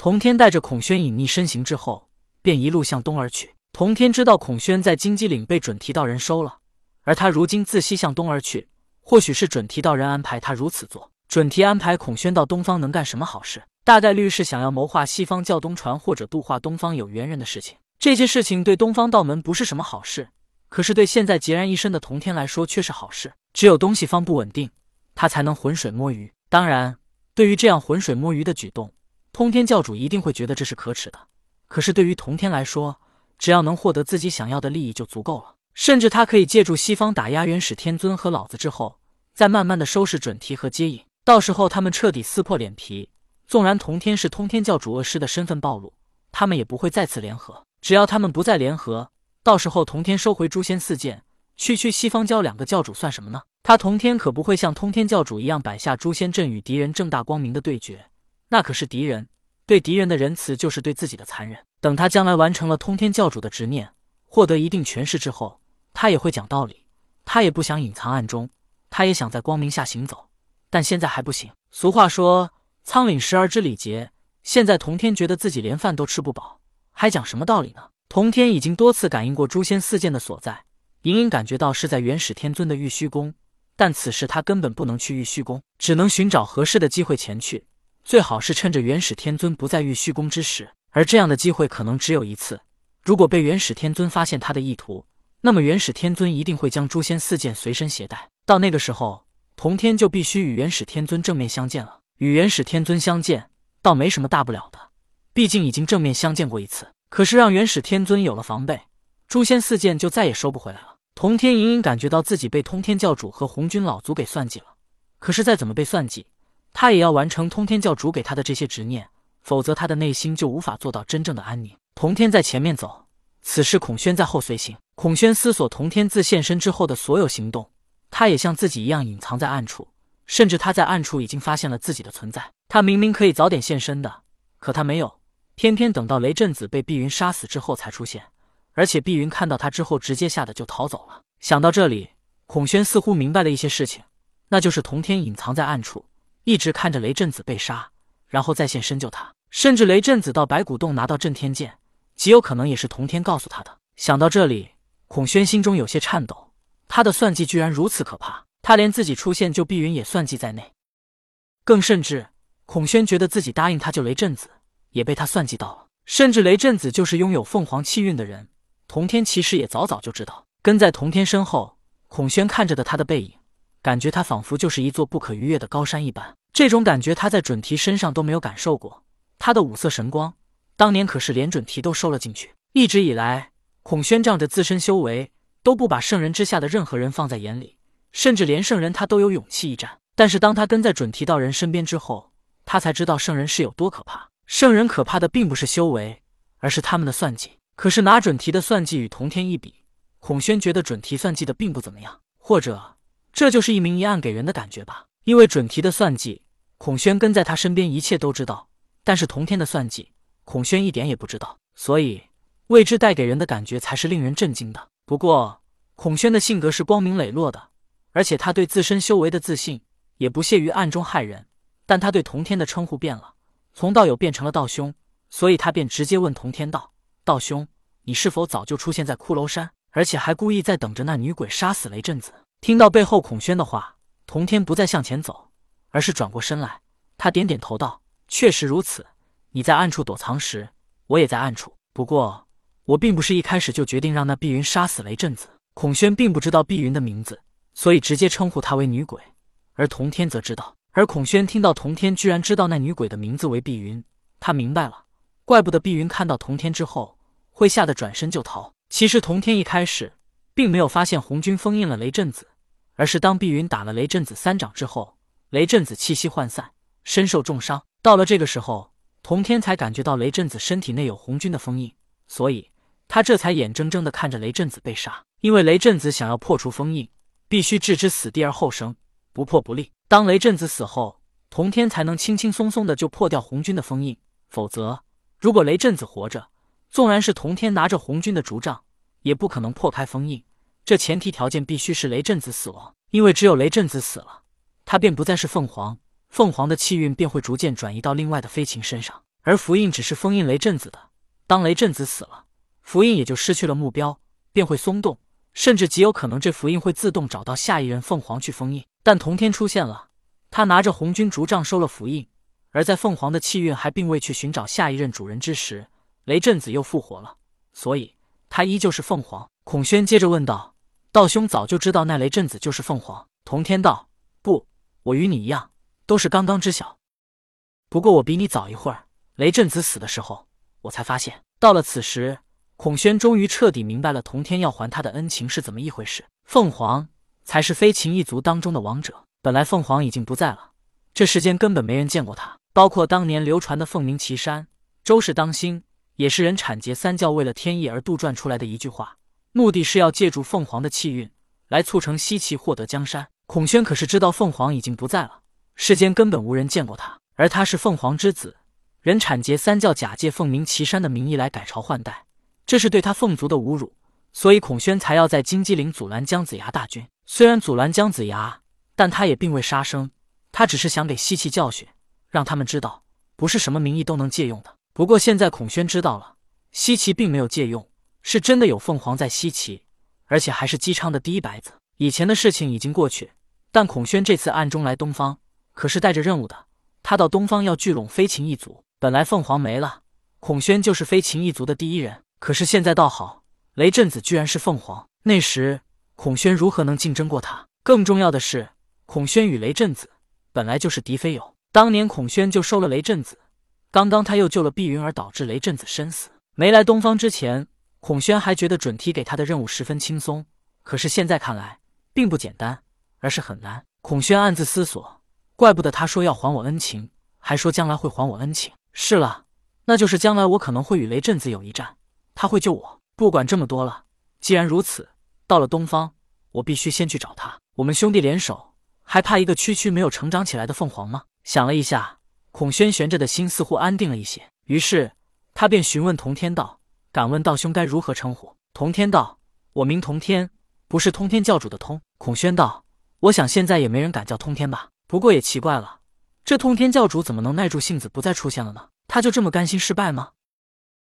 童天带着孔宣隐匿身形之后，便一路向东而去。童天知道孔宣在金鸡岭被准提道人收了，而他如今自西向东而去，或许是准提道人安排他如此做。准提安排孔宣到东方能干什么好事？大概率是想要谋划西方教东传或者度化东方有缘人的事情。这些事情对东方道门不是什么好事，可是对现在孑然一身的童天来说却是好事。只有东西方不稳定，他才能浑水摸鱼。当然，对于这样浑水摸鱼的举动，通天教主一定会觉得这是可耻的。可是对于童天来说，只要能获得自己想要的利益就足够了。甚至他可以借助西方打压元始天尊和老子之后，再慢慢的收拾准提和接引。到时候他们彻底撕破脸皮，纵然童天是通天教主恶师的身份暴露，他们也不会再次联合。只要他们不再联合，到时候童天收回诛仙四剑，区区西方教两个教主算什么呢？他童天可不会像通天教主一样摆下诛仙阵与敌人正大光明的对决，那可是敌人。对敌人的仁慈就是对自己的残忍。等他将来完成了通天教主的执念，获得一定权势之后，他也会讲道理。他也不想隐藏暗中，他也想在光明下行走，但现在还不行。俗话说“仓廪实而知礼节”，现在童天觉得自己连饭都吃不饱，还讲什么道理呢？童天已经多次感应过诛仙四剑的所在，隐隐感觉到是在元始天尊的玉虚宫，但此时他根本不能去玉虚宫，只能寻找合适的机会前去。最好是趁着元始天尊不在玉虚宫之时，而这样的机会可能只有一次。如果被元始天尊发现他的意图，那么元始天尊一定会将诛仙四剑随身携带。到那个时候，童天就必须与元始天尊正面相见了。与元始天尊相见，倒没什么大不了的，毕竟已经正面相见过一次。可是让元始天尊有了防备，诛仙四剑就再也收不回来了。童天隐隐感觉到自己被通天教主和红军老祖给算计了。可是再怎么被算计，他也要完成通天教主给他的这些执念，否则他的内心就无法做到真正的安宁。童天在前面走，此时孔宣在后随行。孔宣思索童天自现身之后的所有行动，他也像自己一样隐藏在暗处，甚至他在暗处已经发现了自己的存在。他明明可以早点现身的，可他没有，偏偏等到雷震子被碧云杀死之后才出现，而且碧云看到他之后，直接吓得就逃走了。想到这里，孔宣似乎明白了一些事情，那就是童天隐藏在暗处。一直看着雷震子被杀，然后再现身救他，甚至雷震子到白骨洞拿到震天剑，极有可能也是童天告诉他的。想到这里，孔宣心中有些颤抖。他的算计居然如此可怕，他连自己出现救碧云也算计在内。更甚至，孔宣觉得自己答应他救雷震子，也被他算计到了。甚至雷震子就是拥有凤凰气运的人，童天其实也早早就知道。跟在童天身后，孔宣看着的他的背影。感觉他仿佛就是一座不可逾越的高山一般，这种感觉他在准提身上都没有感受过。他的五色神光，当年可是连准提都收了进去。一直以来，孔宣仗着自身修为，都不把圣人之下的任何人放在眼里，甚至连圣人他都有勇气一战。但是当他跟在准提道人身边之后，他才知道圣人是有多可怕。圣人可怕的并不是修为，而是他们的算计。可是拿准提的算计与同天一比，孔宣觉得准提算计的并不怎么样，或者。这就是一明一暗给人的感觉吧。因为准提的算计，孔宣跟在他身边，一切都知道；但是同天的算计，孔宣一点也不知道，所以未知带给人的感觉才是令人震惊的。不过，孔宣的性格是光明磊落的，而且他对自身修为的自信也不屑于暗中害人。但他对同天的称呼变了，从道友变成了道兄，所以他便直接问同天道：“道兄，你是否早就出现在骷髅山，而且还故意在等着那女鬼杀死雷震子？”听到背后孔宣的话，童天不再向前走，而是转过身来。他点点头道：“确实如此。你在暗处躲藏时，我也在暗处。不过，我并不是一开始就决定让那碧云杀死雷震子。”孔宣并不知道碧云的名字，所以直接称呼她为女鬼。而童天则知道。而孔宣听到童天居然知道那女鬼的名字为碧云，他明白了，怪不得碧云看到童天之后会吓得转身就逃。其实童天一开始。并没有发现红军封印了雷震子，而是当碧云打了雷震子三掌之后，雷震子气息涣散，身受重伤。到了这个时候，童天才感觉到雷震子身体内有红军的封印，所以他这才眼睁睁的看着雷震子被杀。因为雷震子想要破除封印，必须置之死地而后生，不破不立。当雷震子死后，童天才能轻轻松松的就破掉红军的封印。否则，如果雷震子活着，纵然是童天拿着红军的竹杖，也不可能破开封印。这前提条件必须是雷震子死亡，因为只有雷震子死了，他便不再是凤凰，凤凰的气运便会逐渐转移到另外的飞禽身上。而符印只是封印雷震子的。当雷震子死了，符印也就失去了目标，便会松动，甚至极有可能这符印会自动找到下一任凤凰去封印。但童天出现了，他拿着红军竹杖收了符印，而在凤凰的气运还并未去寻找下一任主人之时，雷震子又复活了，所以他依旧是凤凰。孔宣接着问道：“道兄早就知道那雷震子就是凤凰？”童天道：“不，我与你一样，都是刚刚知晓。不过我比你早一会儿，雷震子死的时候。”我才发现，到了此时，孔宣终于彻底明白了童天要还他的恩情是怎么一回事。凤凰才是飞禽一族当中的王者。本来凤凰已经不在了，这世间根本没人见过他，包括当年流传的凤鸣岐山，周氏当心，也是人产劫三教为了天意而杜撰出来的一句话，目的是要借助凤凰的气运来促成西岐获得江山。孔宣可是知道凤凰已经不在了，世间根本无人见过他，而他是凤凰之子。人产劫三教假借凤鸣岐山的名义来改朝换代，这是对他凤族的侮辱，所以孔宣才要在金鸡岭阻拦姜子牙大军。虽然阻拦姜子牙，但他也并未杀生，他只是想给西岐教训，让他们知道不是什么名义都能借用的。不过现在孔宣知道了，西岐并没有借用，是真的有凤凰在西岐，而且还是姬昌的第一白子。以前的事情已经过去，但孔宣这次暗中来东方，可是带着任务的。他到东方要聚拢飞禽一族。本来凤凰没了，孔宣就是飞禽一族的第一人。可是现在倒好，雷震子居然是凤凰。那时孔宣如何能竞争过他？更重要的是，孔宣与雷震子本来就是敌非友。当年孔宣就收了雷震子，刚刚他又救了碧云，而导致雷震子身死。没来东方之前，孔宣还觉得准提给他的任务十分轻松。可是现在看来，并不简单，而是很难。孔宣暗自思索：怪不得他说要还我恩情，还说将来会还我恩情。是了，那就是将来我可能会与雷震子有一战，他会救我。不管这么多了，既然如此，到了东方，我必须先去找他。我们兄弟联手，还怕一个区区没有成长起来的凤凰吗？想了一下，孔宣悬着的心似乎安定了一些，于是他便询问童天道：“敢问道兄该如何称呼？”童天道：“我名童天，不是通天教主的通。”孔宣道：“我想现在也没人敢叫通天吧？不过也奇怪了。”这通天教主怎么能耐住性子不再出现了呢？他就这么甘心失败吗？